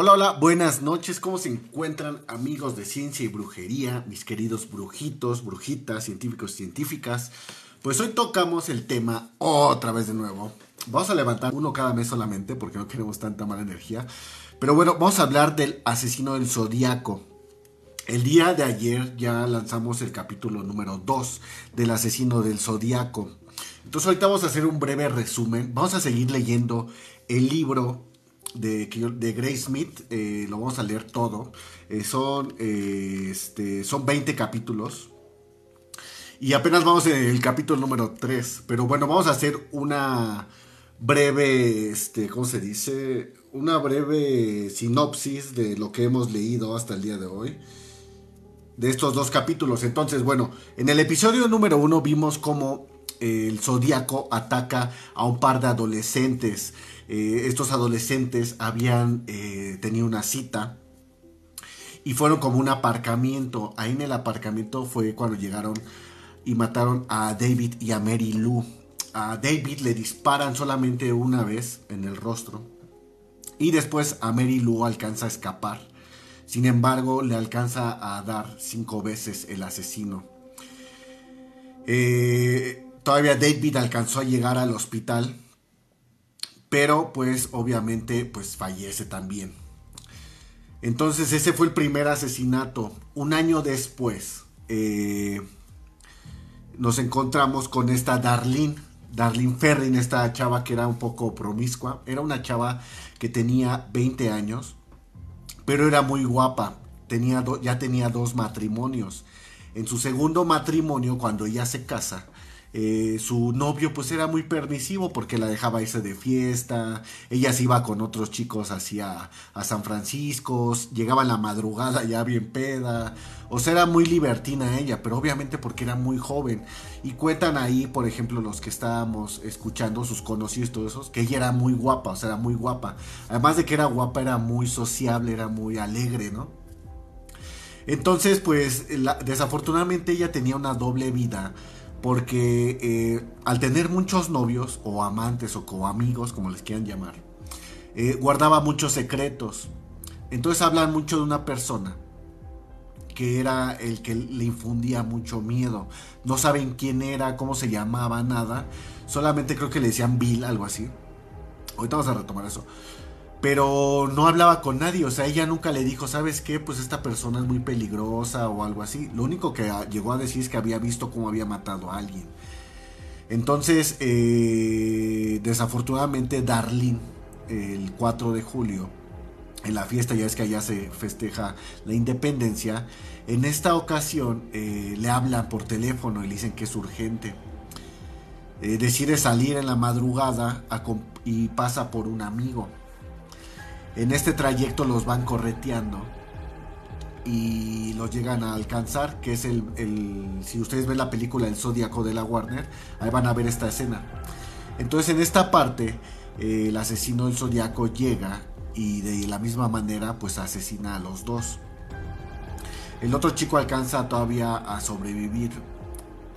Hola, hola, buenas noches. ¿Cómo se encuentran amigos de ciencia y brujería, mis queridos brujitos, brujitas, científicos, científicas? Pues hoy tocamos el tema otra vez de nuevo. Vamos a levantar uno cada mes solamente porque no queremos tanta mala energía. Pero bueno, vamos a hablar del asesino del zodiaco. El día de ayer ya lanzamos el capítulo número 2 del asesino del zodiaco. Entonces ahorita vamos a hacer un breve resumen. Vamos a seguir leyendo el libro de, de Gray Smith, eh, lo vamos a leer todo. Eh, son, eh, este, son 20 capítulos. Y apenas vamos en el capítulo número 3. Pero bueno, vamos a hacer una breve, este, ¿cómo se dice? Una breve sinopsis de lo que hemos leído hasta el día de hoy. De estos dos capítulos. Entonces, bueno, en el episodio número 1 vimos cómo el zodíaco ataca a un par de adolescentes eh, estos adolescentes habían eh, tenido una cita y fueron como un aparcamiento. Ahí en el aparcamiento fue cuando llegaron y mataron a David y a Mary Lou. A David le disparan solamente una vez en el rostro y después a Mary Lou alcanza a escapar. Sin embargo, le alcanza a dar cinco veces el asesino. Eh, todavía David alcanzó a llegar al hospital pero pues obviamente pues fallece también. Entonces ese fue el primer asesinato. Un año después eh, nos encontramos con esta Darlene. Darlene Ferrin, esta chava que era un poco promiscua. Era una chava que tenía 20 años, pero era muy guapa. Tenía ya tenía dos matrimonios. En su segundo matrimonio, cuando ella se casa, eh, su novio pues era muy permisivo porque la dejaba irse de fiesta, ella se iba con otros chicos hacia a San Francisco, llegaba en la madrugada ya bien peda, o sea era muy libertina ella, pero obviamente porque era muy joven. Y cuentan ahí por ejemplo los que estábamos escuchando sus conocidos todos esos, que ella era muy guapa, o sea era muy guapa, además de que era guapa era muy sociable, era muy alegre, ¿no? Entonces pues desafortunadamente ella tenía una doble vida, porque eh, al tener muchos novios o amantes o coamigos, como les quieran llamar, eh, guardaba muchos secretos. Entonces hablan mucho de una persona que era el que le infundía mucho miedo. No saben quién era, cómo se llamaba, nada. Solamente creo que le decían Bill, algo así. Ahorita vamos a retomar eso pero no hablaba con nadie, o sea, ella nunca le dijo, ¿sabes qué? Pues esta persona es muy peligrosa o algo así. Lo único que llegó a decir es que había visto cómo había matado a alguien. Entonces, eh, desafortunadamente, Darlene, el 4 de julio, en la fiesta, ya es que allá se festeja la independencia, en esta ocasión eh, le hablan por teléfono y le dicen que es urgente. Eh, decide salir en la madrugada y pasa por un amigo en este trayecto los van correteando y los llegan a alcanzar, que es el, si ustedes ven la película El Zodíaco de la Warner, ahí van a ver esta escena. Entonces en esta parte eh, el asesino del Zodíaco llega y de la misma manera pues asesina a los dos. El otro chico alcanza todavía a sobrevivir,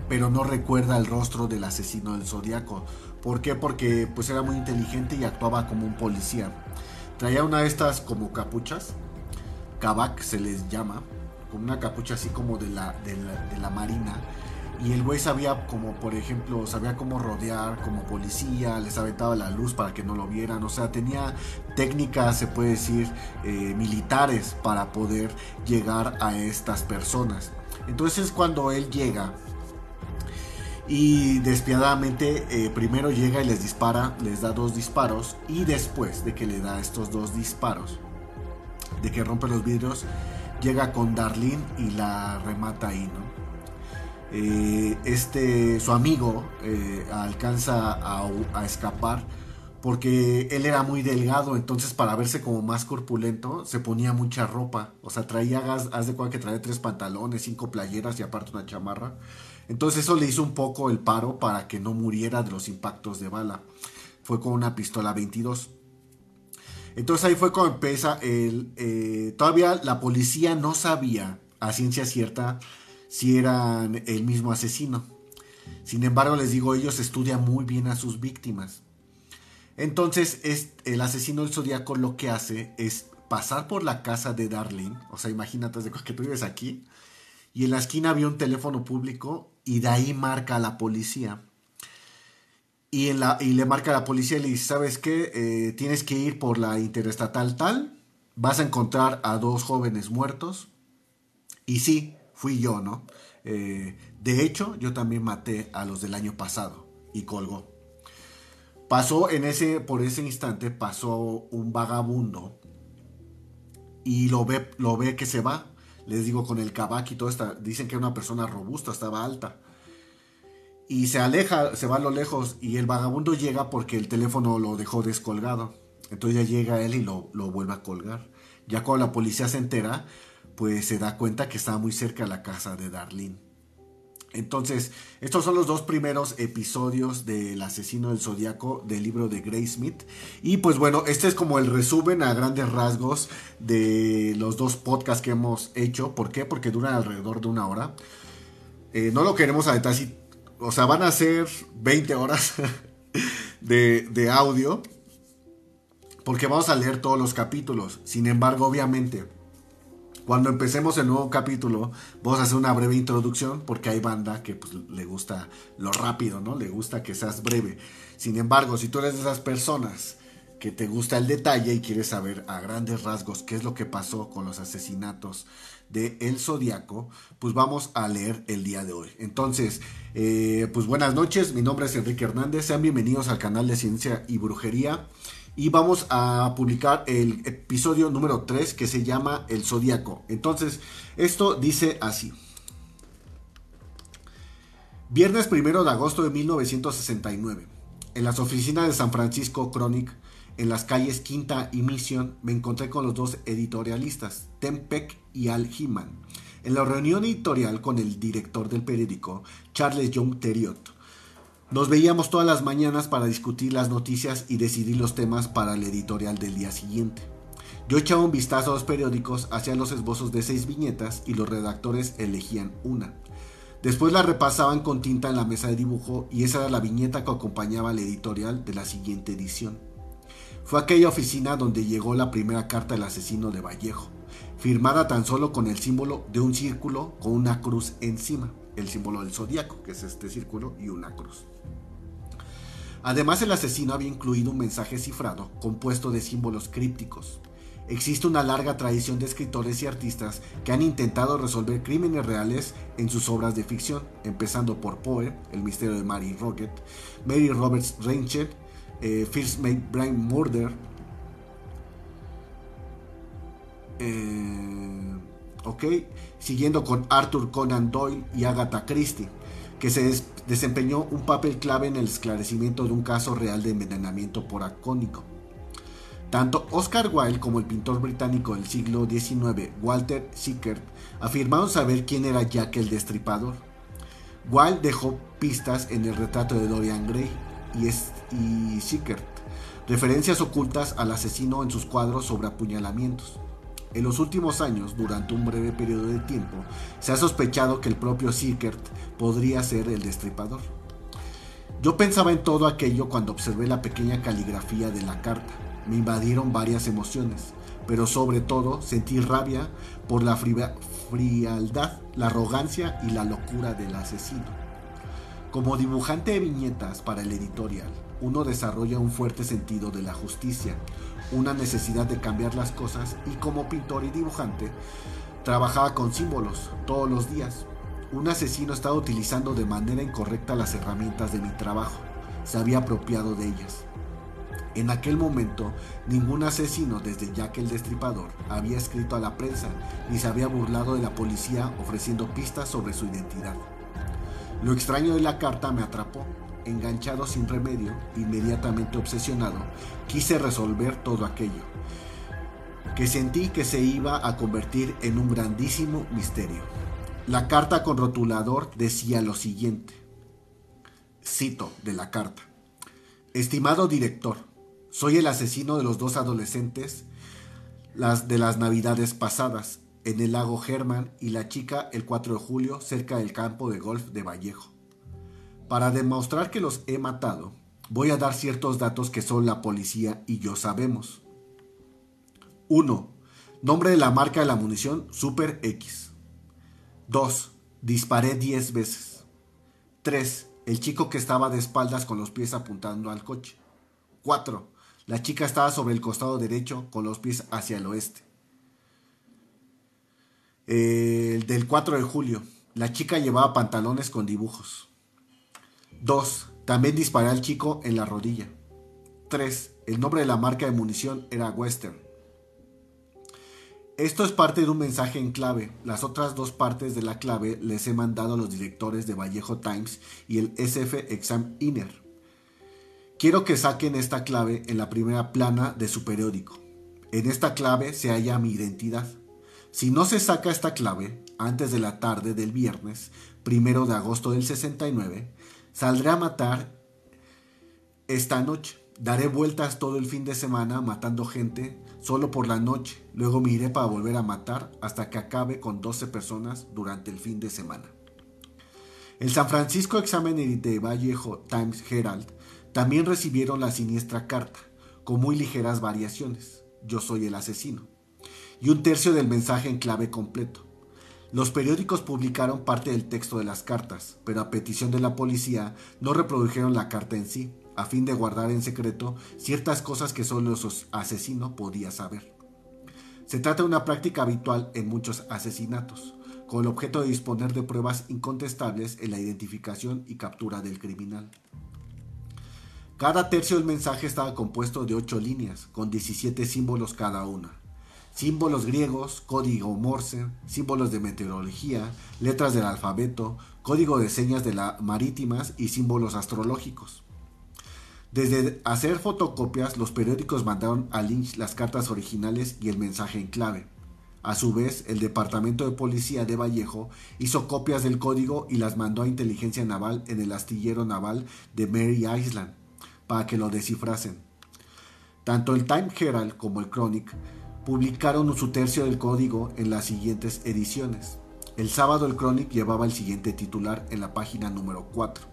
pero no recuerda el rostro del asesino del Zodíaco. ¿Por qué? Porque pues era muy inteligente y actuaba como un policía. Traía una de estas como capuchas, kabak se les llama, con una capucha así como de la, de la, marina. Y el güey sabía como, por ejemplo, sabía cómo rodear como policía, les aventaba la luz para que no lo vieran. O sea, tenía técnicas, se puede decir, eh, militares para poder llegar a estas personas. Entonces cuando él llega y despiadadamente eh, primero llega y les dispara, les da dos disparos y después de que le da estos dos disparos, de que rompe los vidrios, llega con Darlene y la remata ahí, ¿no? Eh, este, su amigo eh, alcanza a, escapar porque él era muy delgado, entonces para verse como más corpulento se ponía mucha ropa, o sea, traía, haz de cuenta que traía tres pantalones, cinco playeras y aparte una chamarra. Entonces eso le hizo un poco el paro para que no muriera de los impactos de bala. Fue con una pistola 22. Entonces ahí fue cuando empieza el... Eh, todavía la policía no sabía a ciencia cierta si eran el mismo asesino. Sin embargo, les digo, ellos estudian muy bien a sus víctimas. Entonces, el asesino del zodiaco lo que hace es pasar por la casa de Darlene, o sea, imagínate que tú vives aquí, y en la esquina había un teléfono público y de ahí marca a la policía. Y, en la, y le marca a la policía y le dice, ¿sabes qué? Eh, tienes que ir por la interestatal tal, vas a encontrar a dos jóvenes muertos. Y sí, fui yo, ¿no? Eh, de hecho, yo también maté a los del año pasado y colgó. Pasó en ese, por ese instante, pasó un vagabundo y lo ve, lo ve que se va. Les digo, con el cabac y todo esto, dicen que era una persona robusta, estaba alta. Y se aleja, se va a lo lejos y el vagabundo llega porque el teléfono lo dejó descolgado. Entonces ya llega él y lo, lo vuelve a colgar. Ya cuando la policía se entera, pues se da cuenta que estaba muy cerca de la casa de Darlene. Entonces, estos son los dos primeros episodios del asesino del zodiaco del libro de Gray Smith. Y pues bueno, este es como el resumen a grandes rasgos de los dos podcasts que hemos hecho. ¿Por qué? Porque duran alrededor de una hora. Eh, no lo queremos a detalle. O sea, van a ser 20 horas de, de audio. Porque vamos a leer todos los capítulos. Sin embargo, obviamente cuando empecemos el nuevo capítulo, vamos a hacer una breve introducción porque hay banda que pues, le gusta lo rápido, ¿no? Le gusta que seas breve. Sin embargo, si tú eres de esas personas que te gusta el detalle y quieres saber a grandes rasgos qué es lo que pasó con los asesinatos de El Zodíaco, pues vamos a leer el día de hoy. Entonces, eh, pues buenas noches, mi nombre es Enrique Hernández, sean bienvenidos al canal de Ciencia y Brujería y vamos a publicar el episodio número 3 que se llama El Zodíaco. Entonces, esto dice así. Viernes 1 de agosto de 1969. En las oficinas de San Francisco Chronic, en las calles Quinta y Mission, me encontré con los dos editorialistas, Tim Peck y Al Heeman. En la reunión editorial con el director del periódico, Charles Young Theriot, nos veíamos todas las mañanas para discutir las noticias y decidir los temas para el editorial del día siguiente. Yo echaba un vistazo a los periódicos, hacía los esbozos de seis viñetas y los redactores elegían una. Después la repasaban con tinta en la mesa de dibujo y esa era la viñeta que acompañaba al editorial de la siguiente edición. Fue aquella oficina donde llegó la primera carta del asesino de Vallejo, firmada tan solo con el símbolo de un círculo con una cruz encima, el símbolo del zodiaco, que es este círculo y una cruz. Además, el asesino había incluido un mensaje cifrado compuesto de símbolos crípticos. Existe una larga tradición de escritores y artistas que han intentado resolver crímenes reales en sus obras de ficción, empezando por Poe, El misterio de Mary Rocket, Mary Roberts Ranger, eh, First Made Brain Murder, eh, ok, siguiendo con Arthur Conan Doyle y Agatha Christie que se desempeñó un papel clave en el esclarecimiento de un caso real de envenenamiento por acónico. Tanto Oscar Wilde como el pintor británico del siglo XIX, Walter Sickert, afirmaron saber quién era Jack el Destripador. Wilde dejó pistas en el retrato de Dorian Gray y, y Sickert, referencias ocultas al asesino en sus cuadros sobre apuñalamientos. En los últimos años, durante un breve periodo de tiempo, se ha sospechado que el propio Sickert podría ser el destripador. Yo pensaba en todo aquello cuando observé la pequeña caligrafía de la carta. Me invadieron varias emociones, pero sobre todo sentí rabia por la frialdad, la arrogancia y la locura del asesino. Como dibujante de viñetas para el editorial, uno desarrolla un fuerte sentido de la justicia, una necesidad de cambiar las cosas y como pintor y dibujante trabajaba con símbolos todos los días. Un asesino estaba utilizando de manera incorrecta las herramientas de mi trabajo, se había apropiado de ellas. En aquel momento, ningún asesino desde Jack el Destripador había escrito a la prensa ni se había burlado de la policía ofreciendo pistas sobre su identidad. Lo extraño de la carta me atrapó enganchado sin remedio, inmediatamente obsesionado, quise resolver todo aquello, que sentí que se iba a convertir en un grandísimo misterio. La carta con rotulador decía lo siguiente. Cito de la carta. Estimado director, soy el asesino de los dos adolescentes las de las navidades pasadas en el lago Germán y la chica el 4 de julio cerca del campo de golf de Vallejo. Para demostrar que los he matado, voy a dar ciertos datos que solo la policía y yo sabemos. 1. Nombre de la marca de la munición, Super X. 2. Disparé 10 veces. 3. El chico que estaba de espaldas con los pies apuntando al coche. 4. La chica estaba sobre el costado derecho con los pies hacia el oeste. El del 4 de julio. La chica llevaba pantalones con dibujos. 2. También disparé al chico en la rodilla. 3. El nombre de la marca de munición era Western. Esto es parte de un mensaje en clave. Las otras dos partes de la clave les he mandado a los directores de Vallejo Times y el SF Exam Inner. Quiero que saquen esta clave en la primera plana de su periódico. En esta clave se halla mi identidad. Si no se saca esta clave antes de la tarde del viernes, primero de agosto del 69, saldré a matar esta noche. Daré vueltas todo el fin de semana matando gente solo por la noche. Luego me iré para volver a matar hasta que acabe con 12 personas durante el fin de semana. El San Francisco Examiner de Vallejo Times Herald también recibieron la siniestra carta, con muy ligeras variaciones. Yo soy el asesino. Y un tercio del mensaje en clave completo. Los periódicos publicaron parte del texto de las cartas, pero a petición de la policía no reprodujeron la carta en sí, a fin de guardar en secreto ciertas cosas que solo el asesino podía saber. Se trata de una práctica habitual en muchos asesinatos, con el objeto de disponer de pruebas incontestables en la identificación y captura del criminal. Cada tercio del mensaje estaba compuesto de ocho líneas, con 17 símbolos cada una. Símbolos griegos, código Morse, símbolos de meteorología, letras del alfabeto, código de señas de las marítimas y símbolos astrológicos. Desde hacer fotocopias, los periódicos mandaron a Lynch las cartas originales y el mensaje en clave. A su vez, el Departamento de Policía de Vallejo hizo copias del código y las mandó a inteligencia naval en el astillero naval de Mary Island para que lo descifrasen. Tanto el Time Herald como el Chronic publicaron su tercio del código en las siguientes ediciones. El sábado el Chronic llevaba el siguiente titular en la página número 4.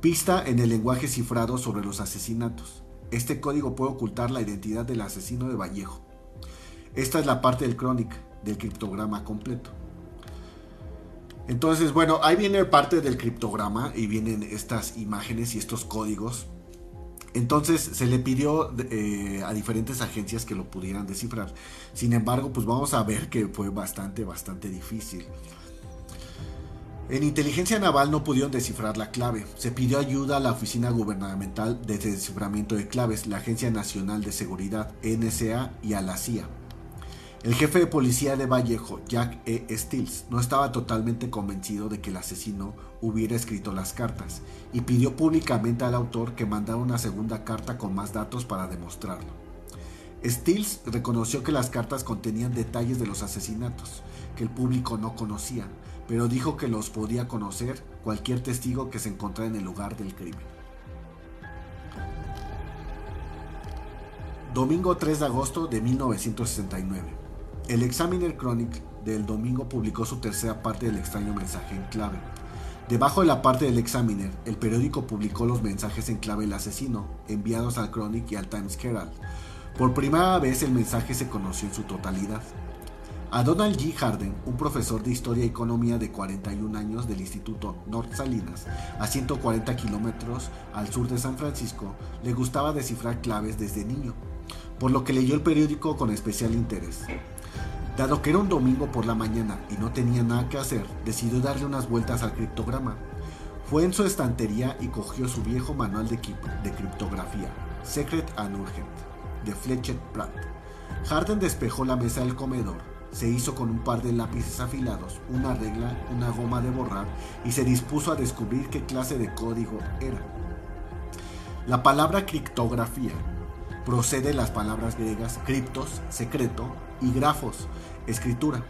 Pista en el lenguaje cifrado sobre los asesinatos. Este código puede ocultar la identidad del asesino de Vallejo. Esta es la parte del Chronic, del criptograma completo. Entonces, bueno, ahí viene parte del criptograma y vienen estas imágenes y estos códigos entonces se le pidió eh, a diferentes agencias que lo pudieran descifrar. Sin embargo, pues vamos a ver que fue bastante, bastante difícil. En inteligencia naval no pudieron descifrar la clave. Se pidió ayuda a la Oficina Gubernamental de Desciframiento de Claves, la Agencia Nacional de Seguridad, NSA y a la CIA. El jefe de policía de Vallejo, Jack E. Stills, no estaba totalmente convencido de que el asesino hubiera escrito las cartas y pidió públicamente al autor que mandara una segunda carta con más datos para demostrarlo. Stills reconoció que las cartas contenían detalles de los asesinatos que el público no conocía, pero dijo que los podía conocer cualquier testigo que se encontrara en el lugar del crimen. Domingo 3 de agosto de 1969. El Examiner Chronicle del domingo publicó su tercera parte del extraño mensaje en clave. Debajo de la parte del Examiner, el periódico publicó los mensajes en clave del asesino, enviados al Chronicle y al Times Herald. Por primera vez el mensaje se conoció en su totalidad. A Donald G. Harden, un profesor de Historia y Economía de 41 años del Instituto North Salinas, a 140 kilómetros al sur de San Francisco, le gustaba descifrar claves desde niño, por lo que leyó el periódico con especial interés. Dado que era un domingo por la mañana y no tenía nada que hacer, decidió darle unas vueltas al criptograma. Fue en su estantería y cogió su viejo manual de, de criptografía, Secret and Urgent, de Fletcher Pratt. Harden despejó la mesa del comedor, se hizo con un par de lápices afilados, una regla, una goma de borrar y se dispuso a descubrir qué clase de código era. La palabra criptografía procede de las palabras griegas criptos, secreto, y grafos, escritura,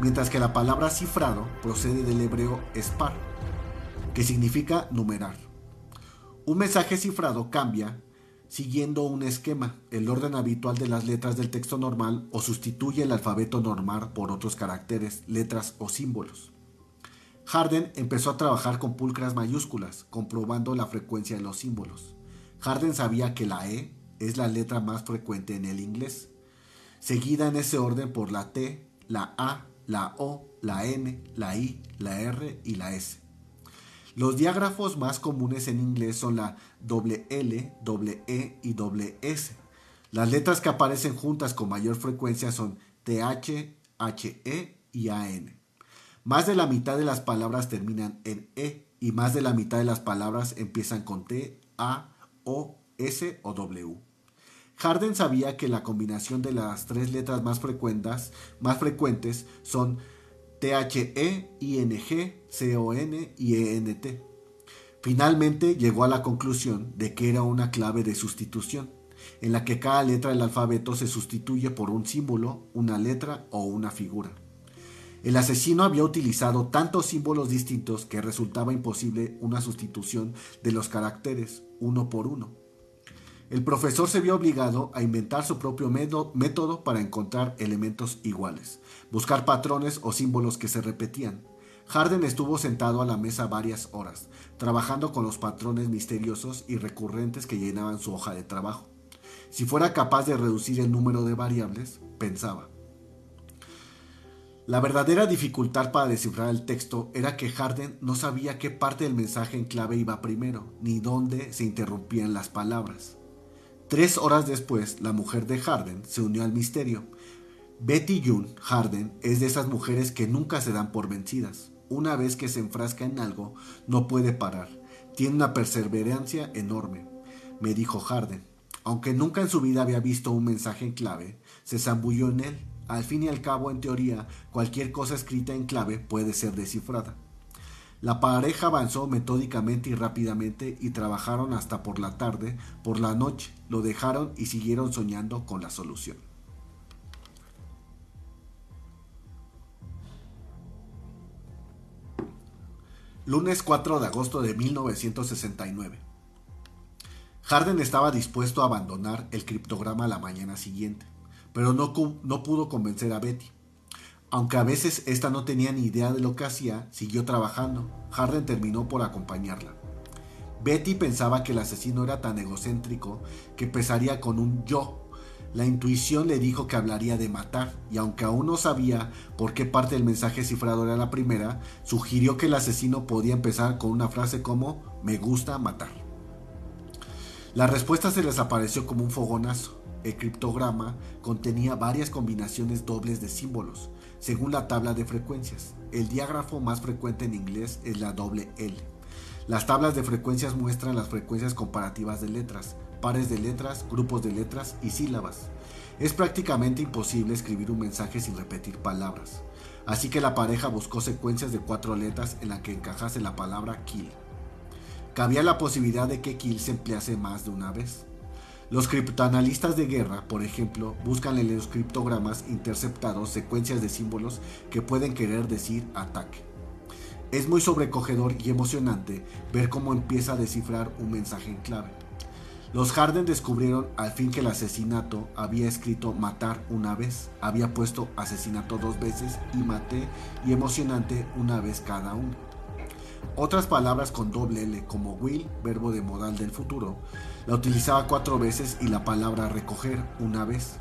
mientras que la palabra cifrado procede del hebreo spar, que significa numerar. Un mensaje cifrado cambia siguiendo un esquema, el orden habitual de las letras del texto normal o sustituye el alfabeto normal por otros caracteres, letras o símbolos. Harden empezó a trabajar con pulcras mayúsculas, comprobando la frecuencia de los símbolos. Harden sabía que la E es la letra más frecuente en el inglés, seguida en ese orden por la T, la A, la O, la N, la I, la R y la S. Los diágrafos más comunes en inglés son la doble L, doble E y doble S. Las letras que aparecen juntas con mayor frecuencia son TH, HE y AN. Más de la mitad de las palabras terminan en E y más de la mitad de las palabras empiezan con T, A, O, S o W. Harden sabía que la combinación de las tres letras más frecuentes, más frecuentes son THE, ING, CON y ENT. Finalmente llegó a la conclusión de que era una clave de sustitución, en la que cada letra del alfabeto se sustituye por un símbolo, una letra o una figura. El asesino había utilizado tantos símbolos distintos que resultaba imposible una sustitución de los caracteres uno por uno. El profesor se vio obligado a inventar su propio método para encontrar elementos iguales, buscar patrones o símbolos que se repetían. Harden estuvo sentado a la mesa varias horas, trabajando con los patrones misteriosos y recurrentes que llenaban su hoja de trabajo. Si fuera capaz de reducir el número de variables, pensaba. La verdadera dificultad para descifrar el texto era que Harden no sabía qué parte del mensaje en clave iba primero, ni dónde se interrumpían las palabras. Tres horas después, la mujer de Harden se unió al misterio. Betty June Harden es de esas mujeres que nunca se dan por vencidas. Una vez que se enfrasca en algo, no puede parar. Tiene una perseverancia enorme, me dijo Harden. Aunque nunca en su vida había visto un mensaje en clave, se zambulló en él. Al fin y al cabo, en teoría, cualquier cosa escrita en clave puede ser descifrada. La pareja avanzó metódicamente y rápidamente y trabajaron hasta por la tarde, por la noche, lo dejaron y siguieron soñando con la solución. Lunes 4 de agosto de 1969. Harden estaba dispuesto a abandonar el criptograma la mañana siguiente, pero no, no pudo convencer a Betty. Aunque a veces esta no tenía ni idea de lo que hacía, siguió trabajando. Harden terminó por acompañarla. Betty pensaba que el asesino era tan egocéntrico que pesaría con un yo. La intuición le dijo que hablaría de matar, y aunque aún no sabía por qué parte del mensaje cifrado era la primera, sugirió que el asesino podía empezar con una frase como me gusta matar. La respuesta se les apareció como un fogonazo. El criptograma contenía varias combinaciones dobles de símbolos, según la tabla de frecuencias. El diágrafo más frecuente en inglés es la doble L. Las tablas de frecuencias muestran las frecuencias comparativas de letras, pares de letras, grupos de letras y sílabas. Es prácticamente imposible escribir un mensaje sin repetir palabras. Así que la pareja buscó secuencias de cuatro letras en la que encajase la palabra kill. Cabía la posibilidad de que kill se emplease más de una vez. Los criptoanalistas de guerra, por ejemplo, buscan en los criptogramas interceptados secuencias de símbolos que pueden querer decir ataque. Es muy sobrecogedor y emocionante ver cómo empieza a descifrar un mensaje en clave. Los Harden descubrieron al fin que el asesinato había escrito matar una vez, había puesto asesinato dos veces y maté y emocionante una vez cada uno. Otras palabras con doble L como will, verbo de modal del futuro, la utilizaba cuatro veces y la palabra recoger una vez.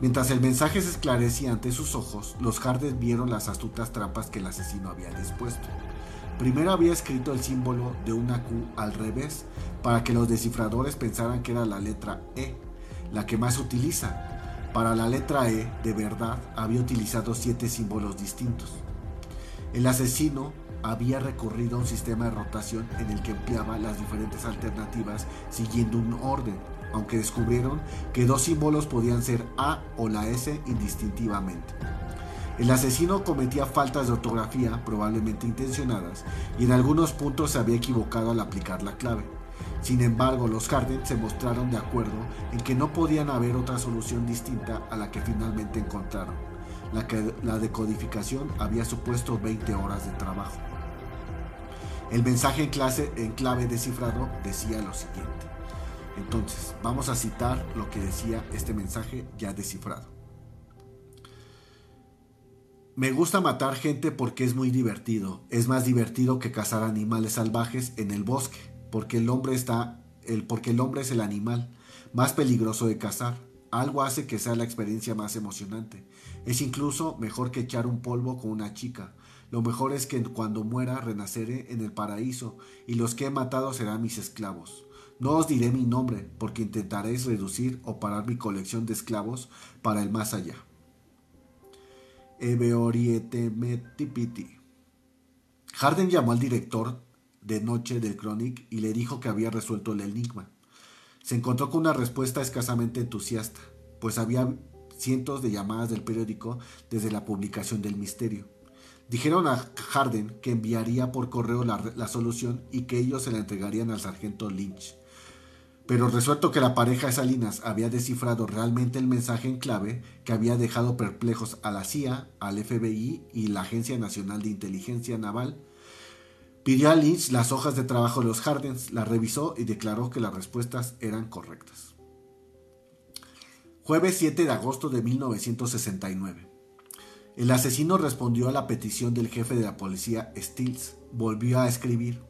Mientras el mensaje se esclarecía ante sus ojos, los Hardes vieron las astutas trampas que el asesino había dispuesto. Primero había escrito el símbolo de una Q al revés para que los descifradores pensaran que era la letra E, la que más se utiliza. Para la letra E, de verdad, había utilizado siete símbolos distintos. El asesino había recorrido un sistema de rotación en el que empleaba las diferentes alternativas siguiendo un orden, aunque descubrieron que dos símbolos podían ser A o la S indistintivamente. El asesino cometía faltas de ortografía, probablemente intencionadas, y en algunos puntos se había equivocado al aplicar la clave. Sin embargo, los Harden se mostraron de acuerdo en que no podían haber otra solución distinta a la que finalmente encontraron. La, decodificación había supuesto 20 horas de trabajo. El mensaje en, clase, en clave descifrado decía lo siguiente. Entonces, vamos a citar lo que decía este mensaje ya descifrado. Me gusta matar gente porque es muy divertido. Es más divertido que cazar animales salvajes en el bosque, porque el hombre está el porque el hombre es el animal más peligroso de cazar. Algo hace que sea la experiencia más emocionante. Es incluso mejor que echar un polvo con una chica. Lo mejor es que cuando muera renaceré en el paraíso y los que he matado serán mis esclavos. No os diré mi nombre porque intentaréis reducir o parar mi colección de esclavos para el más allá. Harden llamó al director de noche del Chronic y le dijo que había resuelto el enigma. Se encontró con una respuesta escasamente entusiasta, pues había cientos de llamadas del periódico desde la publicación del misterio. Dijeron a Harden que enviaría por correo la, solución y que ellos se la entregarían al sargento Lynch. Pero resuelto que la pareja de Salinas había descifrado realmente el mensaje en clave que había dejado perplejos a la CIA, al FBI y la Agencia Nacional de Inteligencia Naval, pidió a Lynch las hojas de trabajo de los Hardens, las revisó y declaró que las respuestas eran correctas. Jueves 7 de agosto de 1969. El asesino respondió a la petición del jefe de la policía, Stills. Volvió a escribir.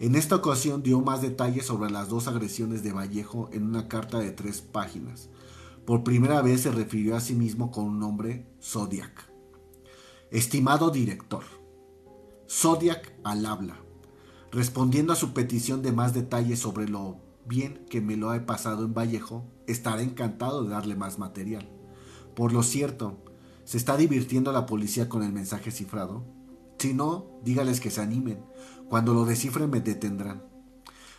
En esta ocasión dio más detalles sobre las dos agresiones de Vallejo en una carta de tres páginas. Por primera vez se refirió a sí mismo con un nombre, Zodiac. Estimado director, Zodiac al habla, respondiendo a su petición de más detalles sobre lo bien que me lo he pasado en Vallejo, estaré encantado de darle más material. Por lo cierto, ¿se está divirtiendo la policía con el mensaje cifrado? Si no, dígales que se animen. Cuando lo descifren me detendrán.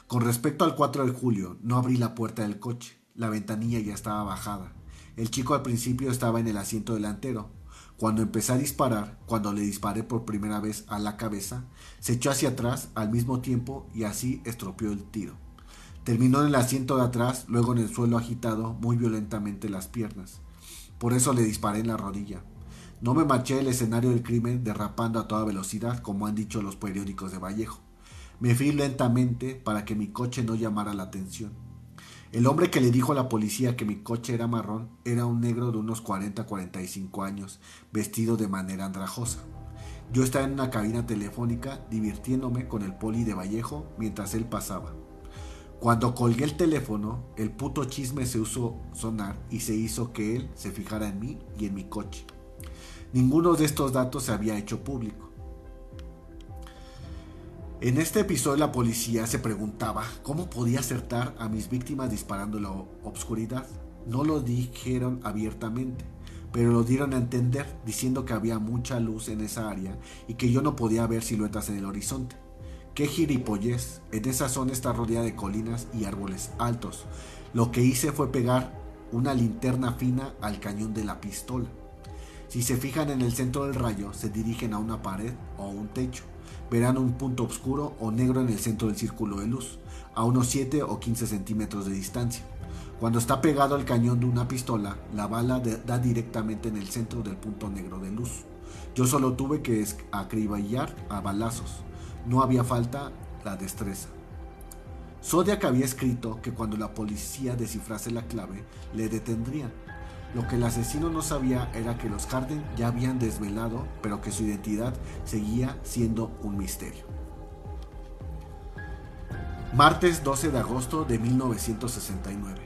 Con respecto al 4 de julio, no abrí la puerta del coche. La ventanilla ya estaba bajada. El chico al principio estaba en el asiento delantero. Cuando empecé a disparar, cuando le disparé por primera vez a la cabeza, se echó hacia atrás al mismo tiempo y así estropeó el tiro. Terminó en el asiento de atrás, luego en el suelo agitado muy violentamente las piernas. Por eso le disparé en la rodilla. No me marché del escenario del crimen derrapando a toda velocidad, como han dicho los periódicos de Vallejo. Me fui lentamente para que mi coche no llamara la atención. El hombre que le dijo a la policía que mi coche era marrón era un negro de unos 40-45 años, vestido de manera andrajosa. Yo estaba en una cabina telefónica divirtiéndome con el poli de Vallejo mientras él pasaba. Cuando colgué el teléfono, el puto chisme se usó sonar y se hizo que él se fijara en mí y en mi coche. Ninguno de estos datos se había hecho público. En este episodio la policía se preguntaba cómo podía acertar a mis víctimas disparando en la obscuridad. No lo dijeron abiertamente, pero lo dieron a entender diciendo que había mucha luz en esa área y que yo no podía ver siluetas en el horizonte. ¡Qué giripollez! En esa zona está rodeada de colinas y árboles altos. Lo que hice fue pegar una linterna fina al cañón de la pistola. Si se fijan en el centro del rayo, se dirigen a una pared o un techo. Verán un punto oscuro o negro en el centro del círculo de luz, a unos 7 o 15 centímetros de distancia. Cuando está pegado al cañón de una pistola, la bala da directamente en el centro del punto negro de luz. Yo solo tuve que acribillar a balazos. No había falta la destreza. Zodiac había escrito que cuando la policía descifrase la clave, le detendrían. Lo que el asesino no sabía era que los Harden ya habían desvelado, pero que su identidad seguía siendo un misterio. Martes 12 de agosto de 1969.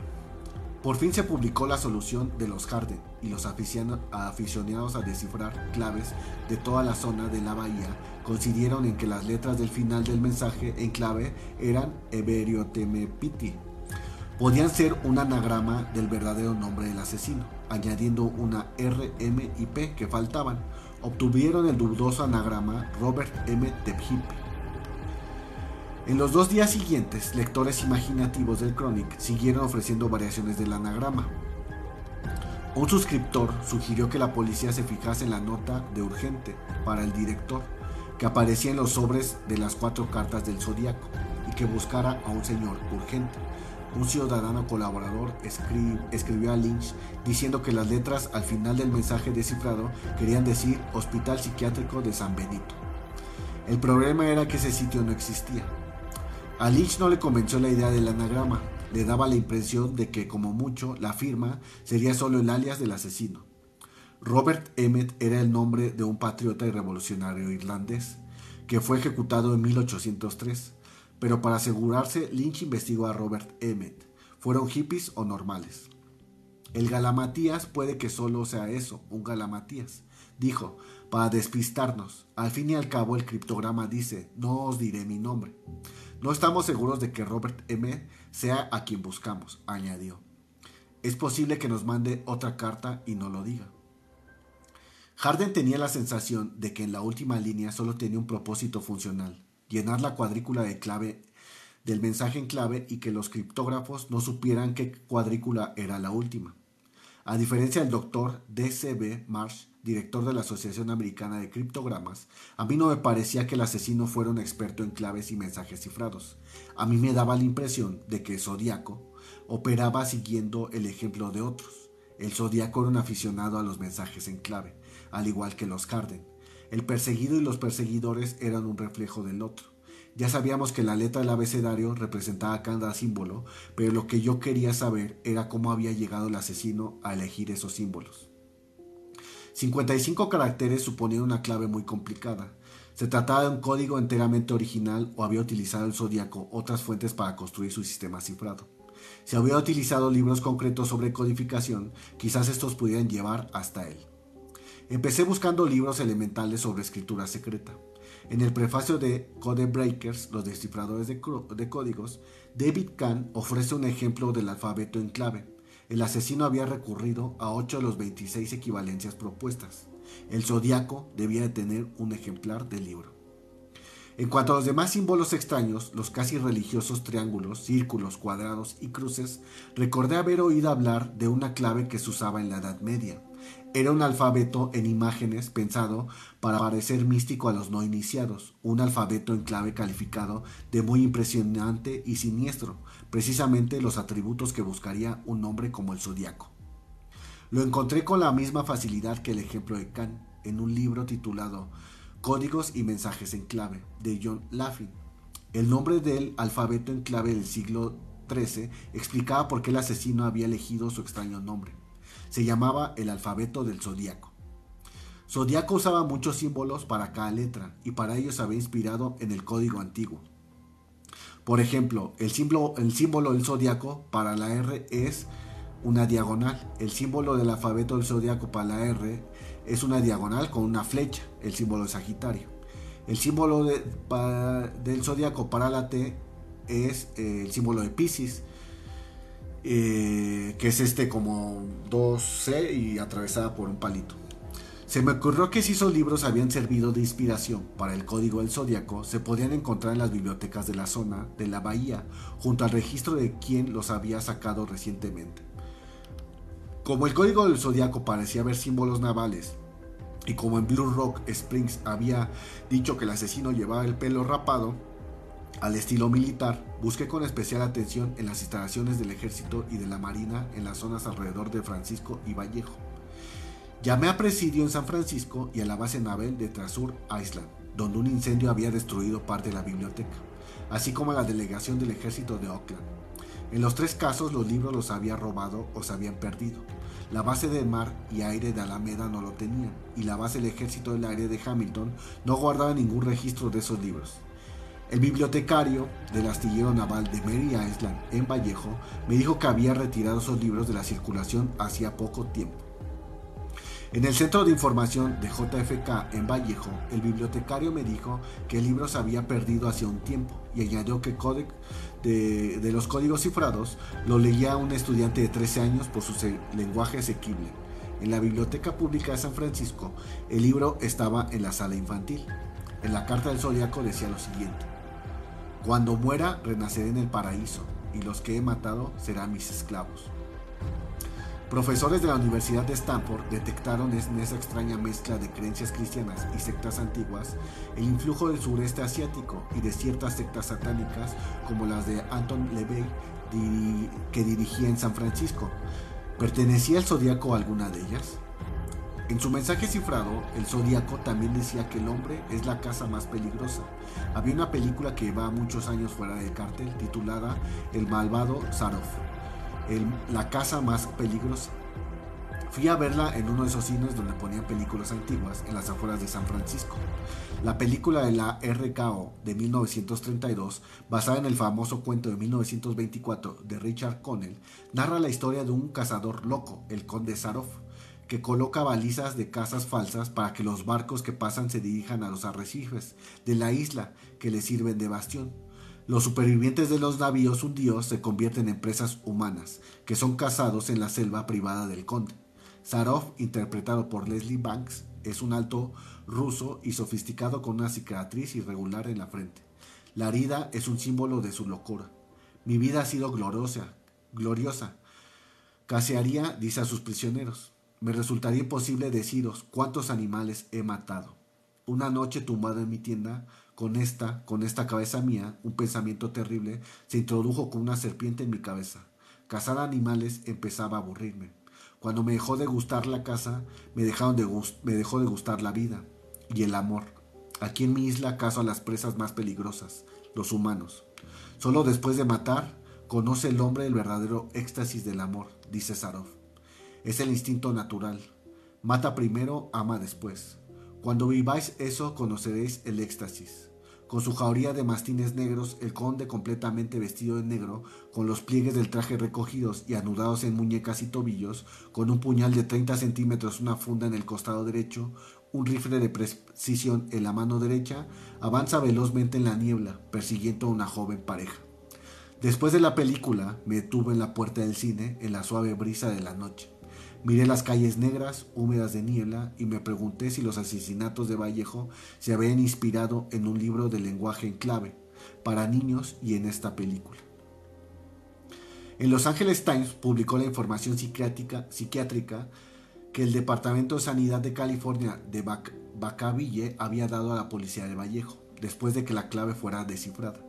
Por fin se publicó la solución de los Harden y los aficionados a descifrar claves de toda la zona de la bahía coincidieron en que las letras del final del mensaje en clave eran Eberiotemepiti. Podían ser un anagrama del verdadero nombre del asesino añadiendo una R, M y P que faltaban. Obtuvieron el dudoso anagrama Robert M. Tephipe. En los dos días siguientes, lectores imaginativos del Chronic siguieron ofreciendo variaciones del anagrama. Un suscriptor sugirió que la policía se fijase en la nota de urgente para el director que aparecía en los sobres de las cuatro cartas del zodiaco y que buscara a un señor urgente un ciudadano colaborador escribió a Lynch diciendo que las letras al final del mensaje descifrado querían decir Hospital Psiquiátrico de San Benito. El problema era que ese sitio no existía. A Lynch no le convenció la idea del anagrama, le daba la impresión de que como mucho la firma sería solo el alias del asesino. Robert Emmet era el nombre de un patriota y revolucionario irlandés, que fue ejecutado en 1803 pero para asegurarse, Lynch investigó a Robert Emmett. ¿Fueron hippies o normales? El Galamatías puede que solo sea eso, un Galamatías. Dijo, para despistarnos. Al fin y al cabo el criptograma dice, no os diré mi nombre. No estamos seguros de que Robert M. sea a quien buscamos, añadió. Es posible que nos mande otra carta y no lo diga. Harden tenía la sensación de que en la última línea solo tenía un propósito funcional, llenar la cuadrícula de clave del mensaje en clave y que los criptógrafos no supieran qué cuadrícula era la última. A diferencia del doctor D.C.B. Marsh, director de la Asociación Americana de Criptogramas, a mí no me parecía que el asesino fuera un experto en claves y mensajes cifrados. A mí me daba la impresión de que Zodíaco operaba siguiendo el ejemplo de otros. El Zodíaco era un aficionado a los mensajes en clave, al igual que los Carden. El perseguido y los perseguidores eran un reflejo del otro. Ya sabíamos que la letra del abecedario representaba cada símbolo, pero lo que yo quería saber era cómo había llegado el asesino a elegir esos símbolos. 55 caracteres suponían una clave muy complicada. Se trataba de un código enteramente original o había utilizado el zodiaco otras fuentes para construir su sistema cifrado. Si había utilizado libros concretos sobre codificación, quizás estos pudieran llevar hasta él. Empecé buscando libros elementales sobre escritura secreta. En el prefacio de Code Breakers, los descifradores de, de códigos, David Kahn ofrece un ejemplo del alfabeto en clave el asesino había recurrido a 8 de los 26 equivalencias propuestas. El zodiaco debía de tener un ejemplar del libro. En cuanto a los demás símbolos extraños, los casi religiosos triángulos, círculos, cuadrados y cruces, recordé haber oído hablar de una clave que se usaba en la Edad Media. Era un alfabeto en imágenes pensado para parecer místico a los no iniciados, un alfabeto en clave calificado de muy impresionante y siniestro, precisamente los atributos que buscaría un nombre como el zodiaco. Lo encontré con la misma facilidad que el ejemplo de Kant en un libro titulado Códigos y mensajes en clave de John Laffin. El nombre del alfabeto en clave del siglo XIII explicaba por qué el asesino había elegido su extraño nombre. Se llamaba el alfabeto del zodiaco. Zodiaco usaba muchos símbolos para cada letra y para ello se había inspirado en el código antiguo. Por ejemplo, el símbolo, el símbolo del zodiaco para la R es una diagonal. El símbolo del alfabeto del zodiaco para la R es una diagonal con una flecha, el símbolo de Sagitario. El símbolo del zodiaco para la T es eh, el símbolo de Pisces, eh, que es este como 2C y atravesada por un palito. Se me ocurrió que si esos libros habían servido de inspiración para el código del zodiaco, se podían encontrar en las bibliotecas de la zona de la bahía, junto al registro de quien los había sacado recientemente. Como el código del zodiaco parecía ver símbolos navales, y como en Blue Rock Springs había dicho que el asesino llevaba el pelo rapado, al estilo militar, busqué con especial atención en las instalaciones del ejército y de la marina en las zonas alrededor de Francisco y Vallejo. Llamé a presidio en San Francisco y a la base naval de Trasur Island, donde un incendio había destruido parte de la biblioteca, así como a la delegación del ejército de Oakland. En los tres casos los libros los había robado o se habían perdido. La base de mar y aire de Alameda no lo tenían, y la base del ejército del aire de Hamilton no guardaba ningún registro de esos libros. El bibliotecario del astillero naval de Mary Island en Vallejo me dijo que había retirado esos libros de la circulación hacía poco tiempo. En el centro de información de JFK en Vallejo, el bibliotecario me dijo que el libro se había perdido hace un tiempo y añadió que código de, de, los códigos cifrados lo leía un estudiante de 13 años por su lenguaje asequible. En la Biblioteca Pública de San Francisco, el libro estaba en la sala infantil. En la carta del zodiaco decía lo siguiente: Cuando muera, renaceré en el paraíso, y los que he matado serán mis esclavos. Profesores de la Universidad de Stanford detectaron en esa extraña mezcla de creencias cristianas y sectas antiguas el influjo del sureste asiático y de ciertas sectas satánicas como las de Anton LaVey que dirigía en San Francisco. ¿Pertenecía el zodiaco a alguna de ellas? En su mensaje cifrado, el zodiaco también decía que el hombre es la casa más peligrosa. Había una película que va muchos años fuera del cártel titulada El malvado Zaroff la casa más peligrosa. Fui a verla en uno de esos cines donde ponían películas antiguas en las afueras de San Francisco. La película de la RKO de 1932, basada en el famoso cuento de 1924 de Richard Connell, narra la historia de un cazador loco, el conde Sarov, que coloca balizas de casas falsas para que los barcos que pasan se dirijan a los arrecifes de la isla que le sirven de bastión. Los supervivientes de los navíos hundidos se convierten en presas humanas, que son cazados en la selva privada del conde. Sarov, interpretado por Leslie Banks, es un alto ruso y sofisticado con una cicatriz irregular en la frente. La herida es un símbolo de su locura. Mi vida ha sido gloriosa, gloriosa. Casearía, dice a sus prisioneros. Me resultaría imposible deciros cuántos animales he matado. Una noche tumbado en mi tienda, con esta, con esta cabeza mía, un pensamiento terrible se introdujo con una serpiente en mi cabeza. Cazar animales empezaba a aburrirme. Cuando me dejó de gustar la casa, me, dejaron de me dejó de gustar la vida y el amor. Aquí en mi isla caso a las presas más peligrosas, los humanos. Solo después de matar, conoce el hombre el verdadero éxtasis del amor, dice Sarov. Es el instinto natural. Mata primero, ama después. Cuando viváis eso, conoceréis el éxtasis con su jauría de mastines negros, el conde completamente vestido de negro, con los pliegues del traje recogidos y anudados en muñecas y tobillos, con un puñal de 30 centímetros, una funda en el costado derecho, un rifle de precisión en la mano derecha, avanza velozmente en la niebla, persiguiendo a una joven pareja. Después de la película, me detuve en la puerta del cine, en la suave brisa de la noche. Miré las calles negras, húmedas de niebla, y me pregunté si los asesinatos de Vallejo se habían inspirado en un libro de lenguaje en clave, para niños y en esta película. En Los Angeles Times publicó la información psiquiátrica, que el Departamento de Sanidad de California de Bacaville había dado a la policía de Vallejo, después de que la clave fuera descifrada.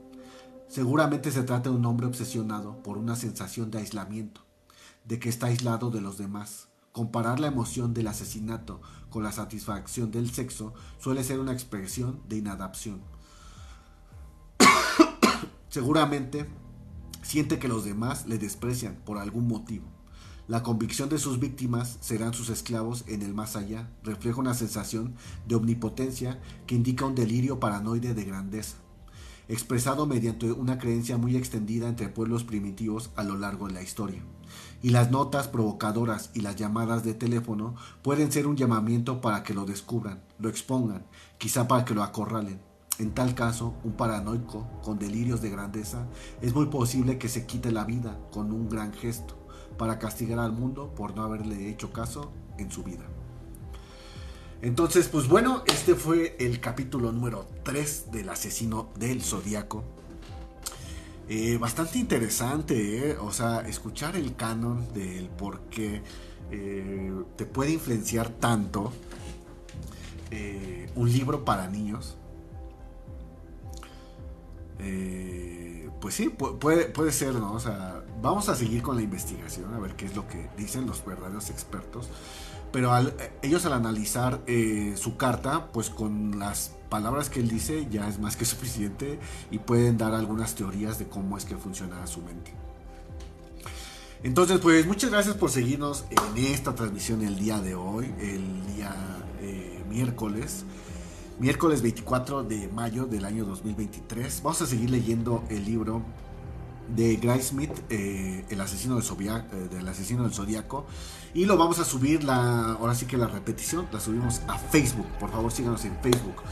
Seguramente se trata de un hombre obsesionado por una sensación de aislamiento, de que está aislado de los demás. Comparar la emoción del asesinato con la satisfacción del sexo suele ser una expresión de inadaptación. Seguramente siente que los demás le desprecian por algún motivo. La convicción de sus víctimas serán sus esclavos en el más allá refleja una sensación de omnipotencia que indica un delirio paranoide de grandeza, expresado mediante una creencia muy extendida entre pueblos primitivos a lo largo de la historia y las notas provocadoras y las llamadas de teléfono pueden ser un llamamiento para que lo descubran, lo expongan, quizá para que lo acorralen. En tal caso, un paranoico con delirios de grandeza es muy posible que se quite la vida con un gran gesto para castigar al mundo por no haberle hecho caso en su vida. Entonces, pues bueno, este fue el capítulo número 3 del asesino del zodiaco. Eh, bastante interesante, ¿eh? o sea, escuchar el canon del por qué eh, te puede influenciar tanto un libro para niños. pues sí, puede, puede ser, ¿no? O sea, vamos a seguir con la investigación, a ver qué es lo que dicen los verdaderos expertos. Pero ellos al analizar su carta, pues con las palabras que él dice ya es más que suficiente y pueden dar algunas teorías de cómo es que funciona su mente. Entonces, pues muchas gracias por seguirnos en esta transmisión el día de hoy, el día eh, miércoles, miércoles 24 de mayo del año 2023. Vamos a seguir leyendo el libro de Gray Smith, eh, el asesino del, eh, del asesino del zodiaco. Y lo vamos a subir, la, ahora sí que la repetición, la subimos a Facebook. Por favor, síganos en Facebook.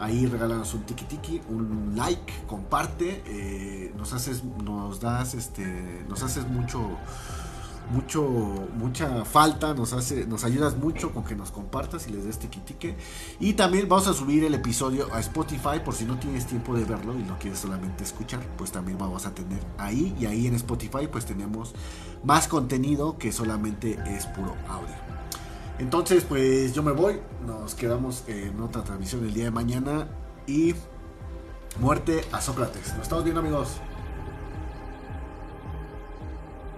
Ahí regálanos un tiki tiki, un like, comparte, eh, nos haces, nos das, este, nos haces mucho, mucho, mucha falta, nos hace, nos ayudas mucho con que nos compartas y les des tiki. Y también vamos a subir el episodio a Spotify por si no tienes tiempo de verlo y lo quieres solamente escuchar, pues también vamos a tener ahí y ahí en Spotify pues tenemos más contenido que solamente es puro audio. Entonces, pues yo me voy. Nos quedamos en otra transmisión el día de mañana. Y muerte a Sócrates. Nos estamos viendo, amigos.